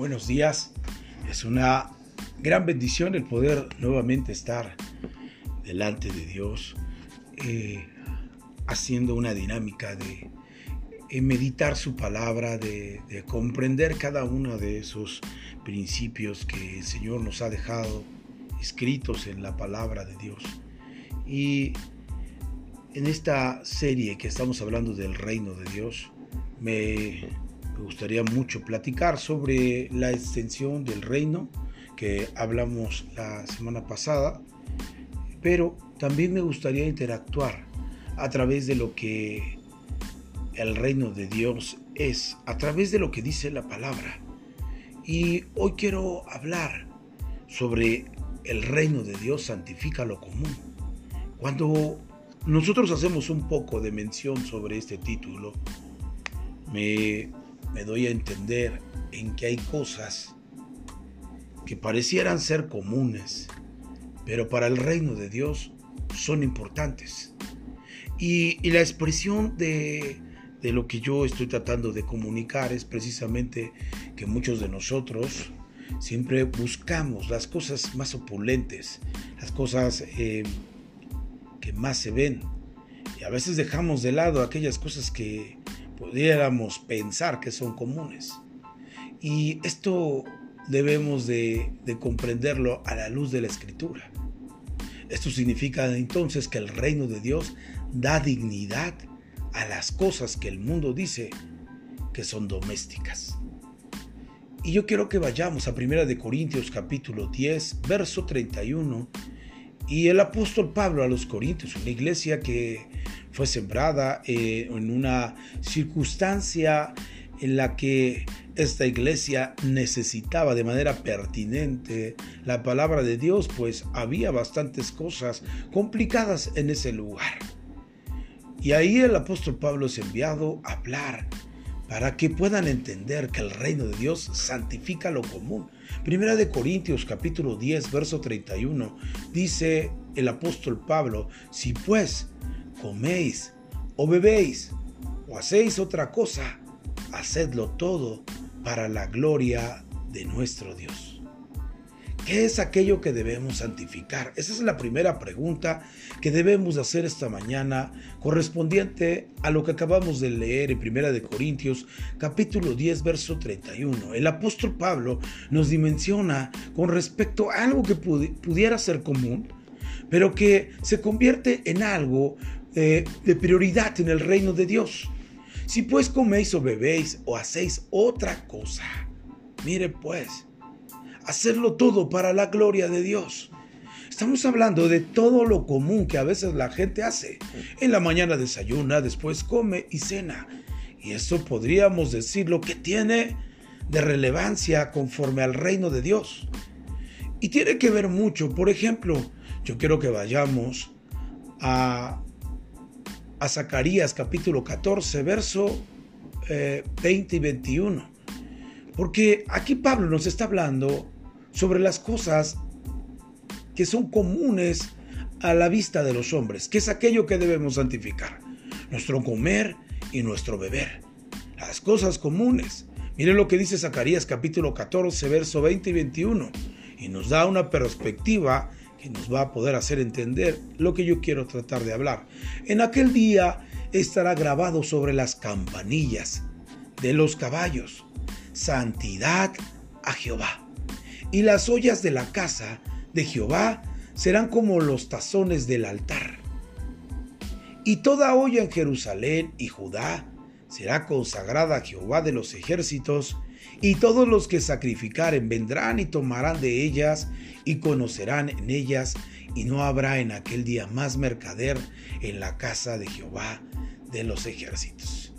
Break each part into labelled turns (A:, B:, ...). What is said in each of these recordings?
A: buenos días. Es una gran bendición el poder nuevamente estar delante de Dios, eh, haciendo una dinámica de eh, meditar su palabra, de, de, comprender cada uno de esos principios que el Señor nos ha dejado escritos en la palabra de Dios. Y en esta serie que estamos hablando del reino de Dios, me me gustaría mucho platicar sobre la extensión del reino que hablamos la semana pasada, pero también me gustaría interactuar a través de lo que el reino de Dios es, a través de lo que dice la palabra. Y hoy quiero hablar sobre el reino de Dios santifica lo común. Cuando nosotros hacemos un poco de mención sobre este título, me me doy a entender en que hay cosas que parecieran ser comunes, pero para el reino de Dios son importantes. Y, la expresión de, de lo que yo estoy tratando de comunicar es precisamente que muchos de nosotros siempre buscamos las cosas más opulentes, las cosas eh, que más se ven. Y a veces dejamos de lado aquellas cosas que, pudiéramos pensar que son comunes. Y esto debemos de, comprenderlo a la luz de la escritura. Esto significa entonces que el reino de Dios da dignidad a las cosas que el mundo dice que son domésticas. Y yo quiero que vayamos a 1 de Corintios capítulo 10, verso 31. Y el apóstol Pablo a los Corintios, una iglesia que fue sembrada eh, en una circunstancia en la que esta iglesia necesitaba de manera pertinente la palabra de Dios, pues había bastantes cosas complicadas en ese lugar. Y ahí el apóstol Pablo es enviado a hablar para que puedan entender que el reino de Dios santifica lo común. Primera de Corintios capítulo 10 verso 31 dice el apóstol Pablo, si pues coméis o bebéis o hacéis otra cosa, hacedlo todo para la gloria de nuestro Dios. ¿Qué es aquello que debemos santificar? Esa es la primera pregunta que debemos hacer esta mañana correspondiente a lo que acabamos de leer en Primera de Corintios capítulo 10 verso 31. El apóstol Pablo nos dimensiona con respecto a algo que pudiera ser común, pero que se convierte en algo eh, de prioridad en el reino de Dios. Si pues coméis o bebéis o hacéis otra cosa, mire pues, hacerlo todo para la gloria de Dios. Estamos hablando de todo lo común que a veces la gente hace. En la mañana desayuna, después come y cena. Y eso podríamos decir lo que tiene de relevancia conforme al reino de Dios. Y tiene que ver mucho. Por ejemplo, yo quiero que vayamos a a Zacarías capítulo 14, verso 20 eh, y 21. Porque aquí Pablo nos está hablando sobre las cosas que son comunes a la vista de los hombres, que es aquello que debemos santificar, nuestro comer y nuestro beber, las cosas comunes. Miren lo que dice Zacarías capítulo 14, verso 20 y 21, y nos da una perspectiva que nos va a poder hacer entender lo que yo quiero tratar de hablar. En aquel día estará grabado sobre las campanillas de los caballos, santidad a Jehová. Y las ollas de la casa de Jehová serán como los tazones del altar. Y toda olla en Jerusalén y Judá será consagrada a Jehová de los ejércitos, y todos los que sacrificaren vendrán y tomarán de ellas y conocerán en ellas, y no habrá en aquel día más mercader en la casa de Jehová de los ejércitos.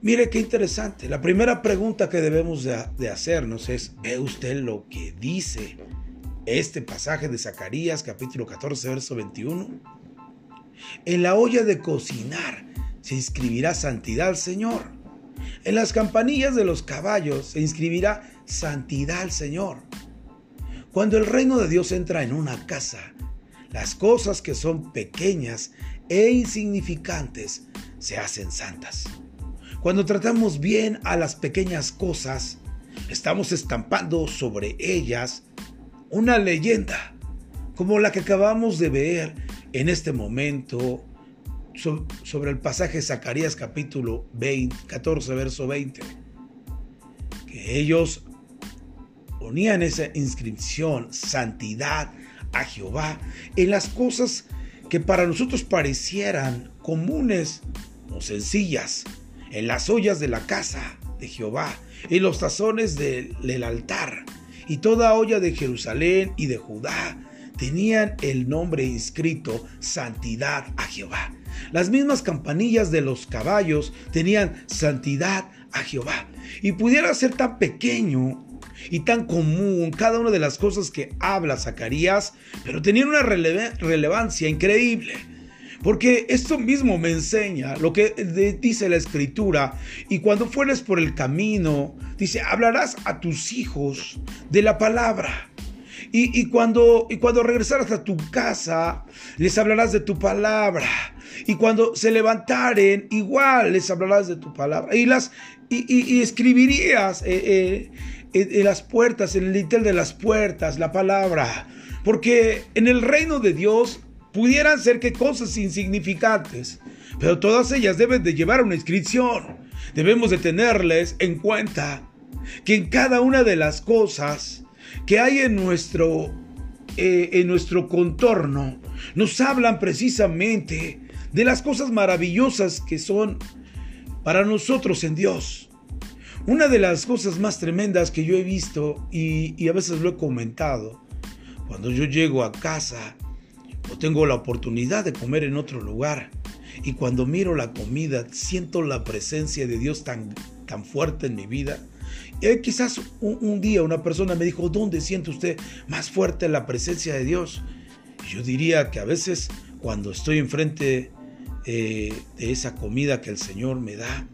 A: Mire qué interesante. La primera pregunta que debemos de, hacernos es, ¿ve usted lo que dice este pasaje de Zacarías capítulo 14 verso 21? En la olla de cocinar se inscribirá santidad al Señor en las campanillas de los caballos se inscribirá santidad al Señor. Cuando el reino de Dios entra en una casa, las cosas que son pequeñas e insignificantes se hacen santas. Cuando tratamos bien a las pequeñas cosas, estamos estampando sobre ellas una leyenda, como la que acabamos de ver en este momento sobre el pasaje de Zacarías capítulo 20, 14, verso 20, que ellos ponían esa inscripción, santidad a Jehová, en las cosas que para nosotros parecieran comunes o sencillas, en las ollas de la casa de Jehová, en los tazones del altar, y toda olla de Jerusalén y de Judá tenían el nombre inscrito Santidad a Jehová. Las mismas campanillas de los caballos tenían Santidad a Jehová. Y pudiera ser tan pequeño y tan común cada una de las cosas que habla Zacarías, pero tenían una relevancia increíble. Porque esto mismo me enseña lo que dice la escritura. Y cuando fueres por el camino, dice, hablarás a tus hijos de la palabra. Y, cuando, y cuando regresaras a tu casa, les hablarás de tu palabra. Y cuando se levantaren, igual les hablarás de tu palabra. Y, las, y, escribirías eh, eh, en las puertas, en el dintel de las puertas, la palabra. Porque en el reino de Dios pudieran ser que cosas insignificantes, pero todas ellas deben de llevar una inscripción. Debemos de tenerles en cuenta que en cada una de las cosas que hay en nuestro, eh, en nuestro contorno nos hablan precisamente de las cosas maravillosas que son para nosotros en Dios. Una de las cosas más tremendas que yo he visto y, y a veces lo he comentado, cuando yo llego a casa o tengo la oportunidad de comer en otro lugar y cuando miro la comida siento la presencia de Dios tan, tan fuerte en mi vida. Y quizás un, día una persona me dijo, ¿dónde siente usted más fuerte la presencia de Dios? Yo diría que a veces cuando estoy enfrente eh, de esa comida que el Señor me da,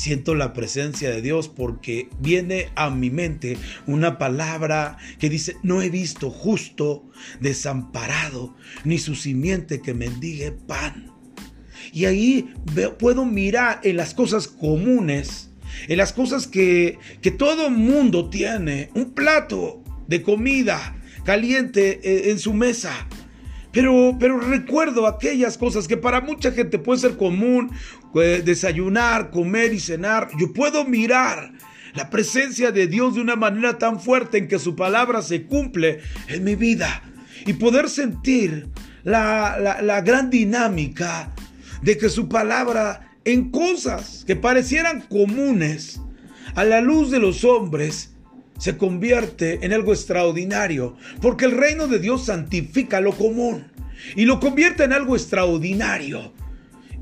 A: siento la presencia de Dios porque viene a mi mente una palabra que dice, no he visto justo desamparado, ni su simiente que mendigue pan. Y ahí puedo mirar en las cosas comunes, en las cosas que, que todo mundo tiene, un plato de comida caliente eh, en su mesa, pero, pero recuerdo aquellas cosas que para mucha gente puede ser común, eh, desayunar, comer y cenar. Yo puedo mirar la presencia de Dios de una manera tan fuerte en que su palabra se cumple en mi vida y poder sentir la, la gran dinámica de que su palabra en cosas que parecieran comunes a la luz de los hombres se convierte en algo extraordinario, porque el reino de Dios santifica lo común y lo convierte en algo extraordinario.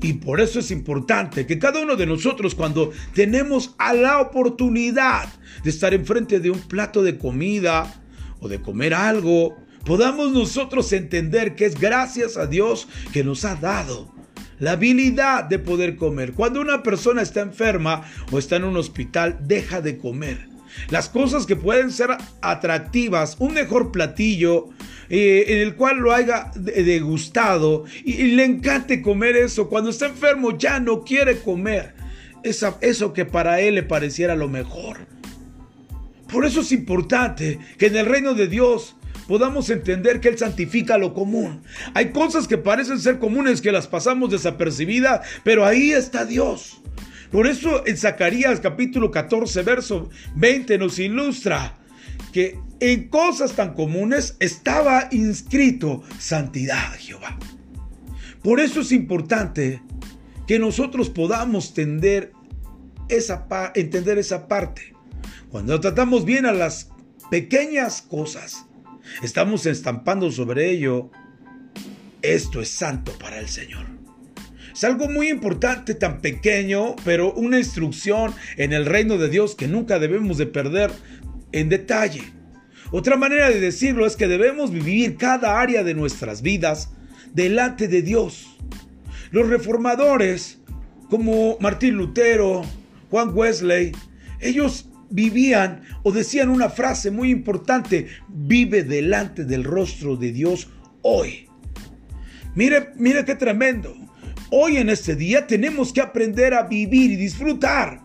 A: Y por eso es importante que cada uno de nosotros cuando tenemos a la oportunidad de estar enfrente de un plato de comida o de comer algo, podamos nosotros entender que es gracias a Dios que nos ha dado la habilidad de poder comer. Cuando una persona está enferma o está en un hospital, deja de comer. Las cosas que pueden ser atractivas, un mejor platillo eh, en el cual lo haya degustado y, le encante comer eso. Cuando está enfermo ya no quiere comer eso que para él le pareciera lo mejor. Por eso es importante que en el reino de Dios podamos entender que Él santifica lo común. Hay cosas que parecen ser comunes que las pasamos desapercibidas, pero ahí está Dios. Por eso en Zacarías capítulo 14, verso 20 nos ilustra que en cosas tan comunes estaba inscrito santidad Jehová. Por eso es importante que nosotros podamos entender esa parte. Cuando tratamos bien a las pequeñas cosas, estamos estampando sobre ello, esto es santo para el Señor. Es algo muy importante, tan pequeño, pero una instrucción en el reino de Dios que nunca debemos de perder en detalle. Otra manera de decirlo es que debemos vivir cada área de nuestras vidas delante de Dios. Los reformadores, como Martín Lutero, Juan Wesley, ellos vivían o decían una frase muy importante, vive delante del rostro de Dios hoy. Mire, mire qué tremendo. Hoy en este día tenemos que aprender a vivir y disfrutar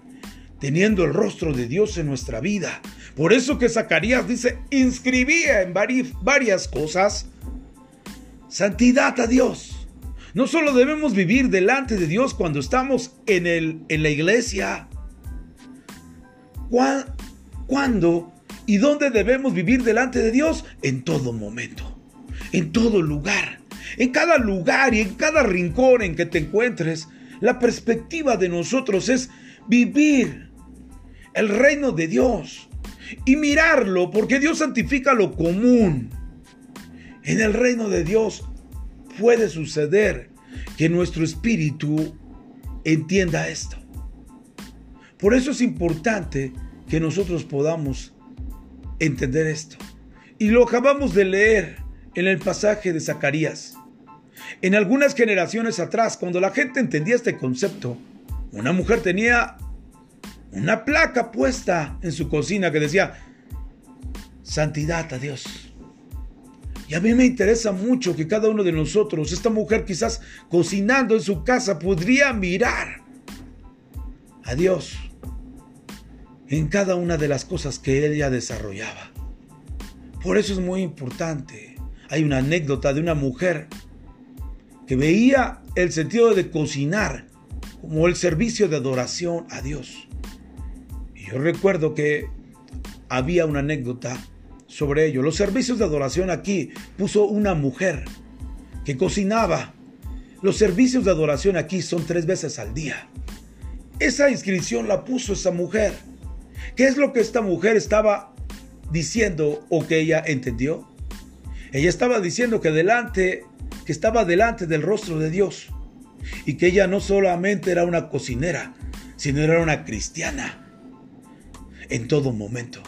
A: teniendo el rostro de Dios en nuestra vida. Por eso que Zacarías dice, inscribía en varias cosas santidad a Dios. No solo debemos vivir delante de Dios cuando estamos en, el, en la iglesia. ¿Cuándo y dónde debemos vivir delante de Dios? En todo momento, en todo lugar. En cada lugar y en cada rincón en que te encuentres, la perspectiva de nosotros es vivir el reino de Dios y mirarlo porque Dios santifica lo común. En el reino de Dios puede suceder que nuestro espíritu entienda esto. Por eso es importante que nosotros podamos entender esto. Y lo acabamos de leer en el pasaje de Zacarías. En algunas generaciones atrás, cuando la gente entendía este concepto, una mujer tenía una placa puesta en su cocina que decía, santidad a Dios. Y a mí me interesa mucho que cada uno de nosotros, esta mujer quizás cocinando en su casa, podría mirar a Dios en cada una de las cosas que ella desarrollaba. Por eso es muy importante. Hay una anécdota de una mujer que veía el sentido de cocinar como el servicio de adoración a Dios. Y yo recuerdo que había una anécdota sobre ello. Los servicios de adoración aquí puso una mujer que cocinaba. Los servicios de adoración aquí son tres veces al día. Esa inscripción la puso esa mujer. ¿Qué es lo que esta mujer estaba diciendo o que ella entendió? Ella estaba diciendo que delante, que estaba delante del rostro de Dios y que ella no solamente era una cocinera, sino era una cristiana en todo momento.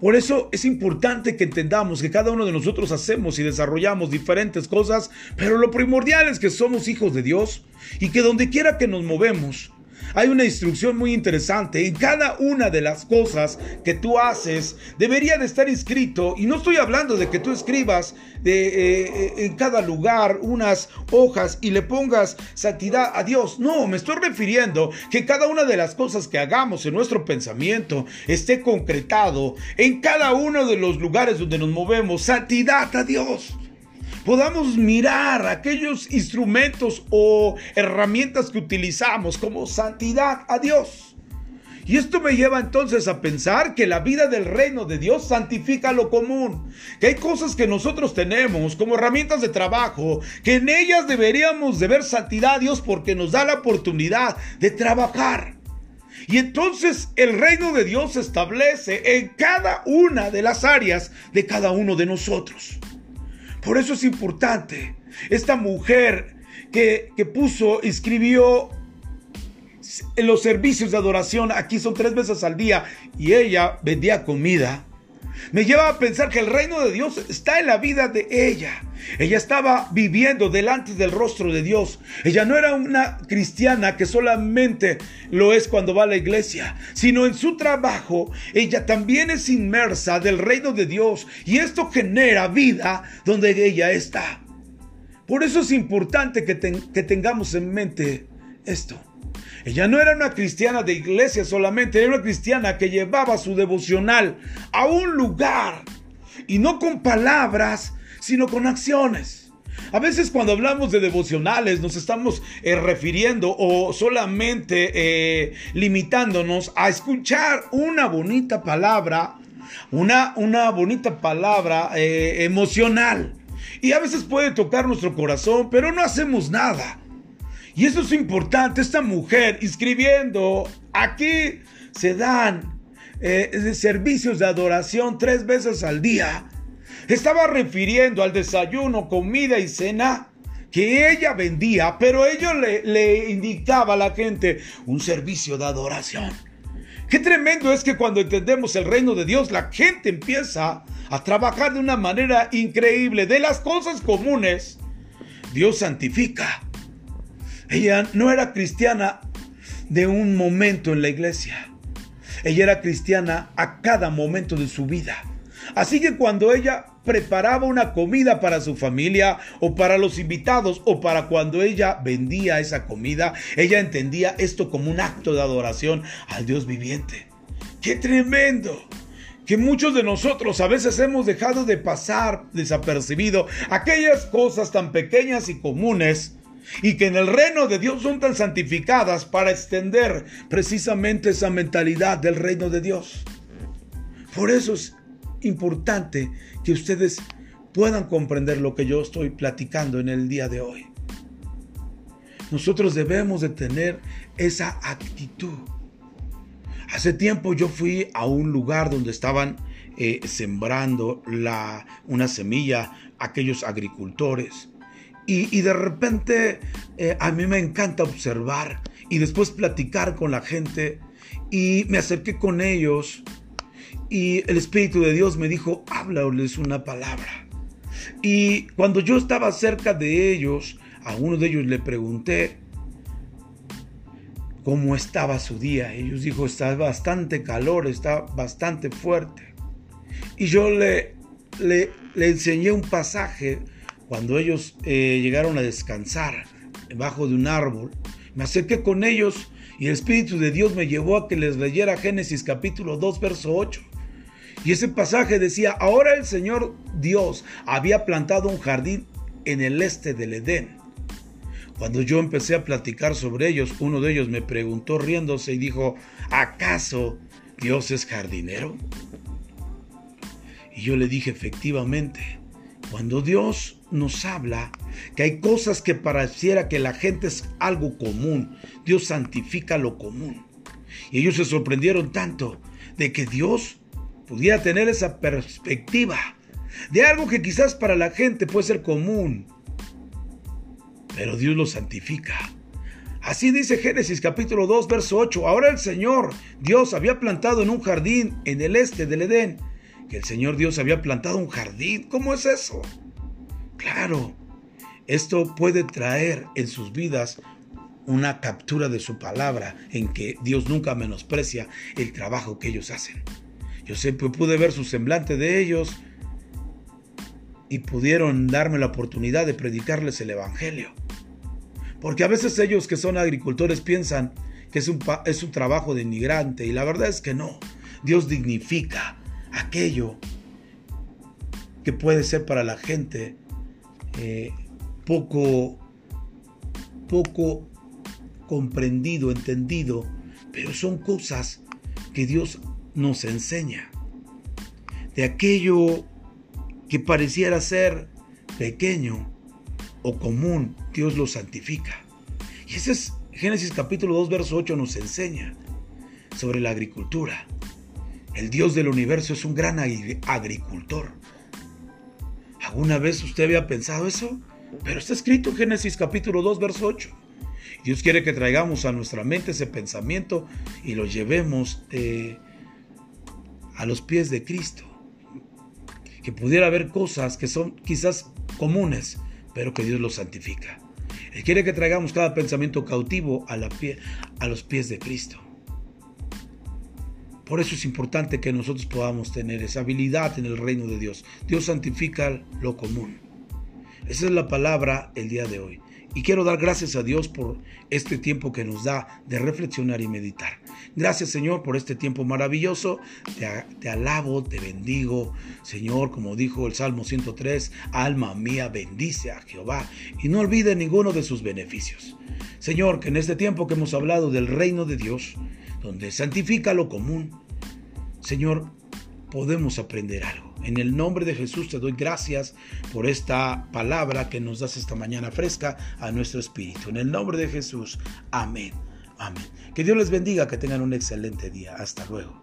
A: Por eso es importante que entendamos que cada uno de nosotros hacemos y desarrollamos diferentes cosas, pero lo primordial es que somos hijos de Dios y que donde quiera que nos movemos, hay una instrucción muy interesante. En cada una de las cosas que tú haces debería de estar inscrito. Y no estoy hablando de que tú escribas de, eh, eh, en cada lugar unas hojas y le pongas santidad a Dios. No, me estoy refiriendo que cada una de las cosas que hagamos en nuestro pensamiento esté concretado en cada uno de los lugares donde nos movemos. Santidad a Dios podamos mirar aquellos instrumentos o herramientas que utilizamos como santidad a Dios. Y esto me lleva entonces a pensar que la vida del reino de Dios santifica lo común, que hay cosas que nosotros tenemos como herramientas de trabajo, que en ellas deberíamos de ver santidad a Dios porque nos da la oportunidad de trabajar. Y entonces el reino de Dios se establece en cada una de las áreas de cada uno de nosotros. Por eso es importante. Esta mujer que, puso, escribió los servicios de adoración, aquí son tres veces al día, y ella vendía comida me lleva a pensar que el reino de Dios está en la vida de ella. Ella estaba viviendo delante del rostro de Dios. Ella no era una cristiana que solamente lo es cuando va a la iglesia, sino en su trabajo ella también es inmersa del reino de Dios y esto genera vida donde ella está. Por eso es importante que, que tengamos en mente esto. Ella no era una cristiana de iglesia solamente, era una cristiana que llevaba su devocional a un lugar y no con palabras, sino con acciones. A veces cuando hablamos de devocionales nos estamos eh, refiriendo o solamente eh, limitándonos a escuchar una bonita palabra, una, una bonita palabra eh, emocional. Y a veces puede tocar nuestro corazón, pero no hacemos nada. Y eso es importante, esta mujer escribiendo, aquí se dan eh, servicios de adoración tres veces al día. Estaba refiriendo al desayuno, comida y cena que ella vendía, pero ella le, le indicaba a la gente un servicio de adoración. Qué tremendo es que cuando entendemos el reino de Dios, la gente empieza a trabajar de una manera increíble. De las cosas comunes, Dios santifica. Ella no era cristiana de un momento en la iglesia. Ella era cristiana a cada momento de su vida. Así que cuando ella preparaba una comida para su familia o para los invitados o para cuando ella vendía esa comida, ella entendía esto como un acto de adoración al Dios viviente. ¡Qué tremendo! que muchos de nosotros a veces hemos dejado de pasar desapercibido aquellas cosas tan pequeñas y comunes y que en el reino de Dios son tan santificadas para extender precisamente esa mentalidad del reino de Dios. Por eso es importante que ustedes puedan comprender lo que yo estoy platicando en el día de hoy. Nosotros debemos de tener esa actitud. Hace tiempo yo fui a un lugar donde estaban eh, sembrando una semilla aquellos agricultores. Y, de repente eh, a mí me encanta observar y después platicar con la gente. Y me acerqué con ellos y el Espíritu de Dios me dijo, háblales una palabra. Y cuando yo estaba cerca de ellos, a uno de ellos le pregunté cómo estaba su día. Ellos dijo, está bastante calor, está bastante fuerte. Y yo le, le, enseñé un pasaje cuando ellos eh, llegaron a descansar debajo de un árbol. Me acerqué con ellos y el Espíritu de Dios me llevó a que les leyera Génesis capítulo 2, verso 8. Y ese pasaje decía, ahora el Señor Dios había plantado un jardín en el este del Edén. Cuando yo empecé a platicar sobre ellos, uno de ellos me preguntó riéndose y dijo, ¿acaso Dios es jardinero? Y yo le dije, efectivamente, cuando Dios nos habla que hay cosas que pareciera que la gente es algo común, Dios santifica lo común. Y ellos se sorprendieron tanto de que Dios pudiera tener esa perspectiva de algo que quizás para la gente puede ser común, pero Dios lo santifica. Así dice Génesis capítulo 2, verso 8. Ahora el Señor Dios había plantado en un jardín en el este del Edén. Que el Señor Dios había plantado un jardín. ¿Cómo es eso? Claro, esto puede traer en sus vidas una captura de su palabra en que Dios nunca menosprecia el trabajo que ellos hacen. Yo siempre pude ver su semblante de ellos y pudieron darme la oportunidad de predicarles el Evangelio. Porque a veces ellos que son agricultores piensan que es un, es un trabajo de inmigrante y la verdad es que no. Dios dignifica aquello que puede ser para la gente eh, poco, poco comprendido, entendido, pero son cosas que Dios nos enseña. De aquello que pareciera ser pequeño o común, Dios lo santifica. Y ese es Génesis capítulo 2, verso 8 nos enseña sobre la agricultura. El Dios del universo es un gran agricultor. ¿Alguna vez usted había pensado eso? Pero está escrito en Génesis capítulo 2, verso 8. Dios quiere que traigamos a nuestra mente ese pensamiento y lo llevemos eh, a los pies de Cristo. Que pudiera haber cosas que son quizás comunes, pero que Dios los santifica. Él quiere que traigamos cada pensamiento cautivo a, los pies de Cristo. Por eso es importante que nosotros podamos tener esa habilidad en el reino de Dios. Dios santifica lo común. Esa es la palabra el día de hoy. Y quiero dar gracias a Dios por este tiempo que nos da de reflexionar y meditar. Gracias Señor por este tiempo maravilloso. Te, alabo, te bendigo. Señor, como dijo el Salmo 103, alma mía bendice a Jehová y no olvide ninguno de sus beneficios. Señor, que en este tiempo que hemos hablado del reino de Dios, donde santifica lo común, Señor, podemos aprender algo. En el nombre de Jesús te doy gracias por esta palabra que nos das esta mañana fresca a nuestro espíritu. En el nombre de Jesús. Amén. Amén. Que Dios les bendiga, que tengan un excelente día. Hasta luego.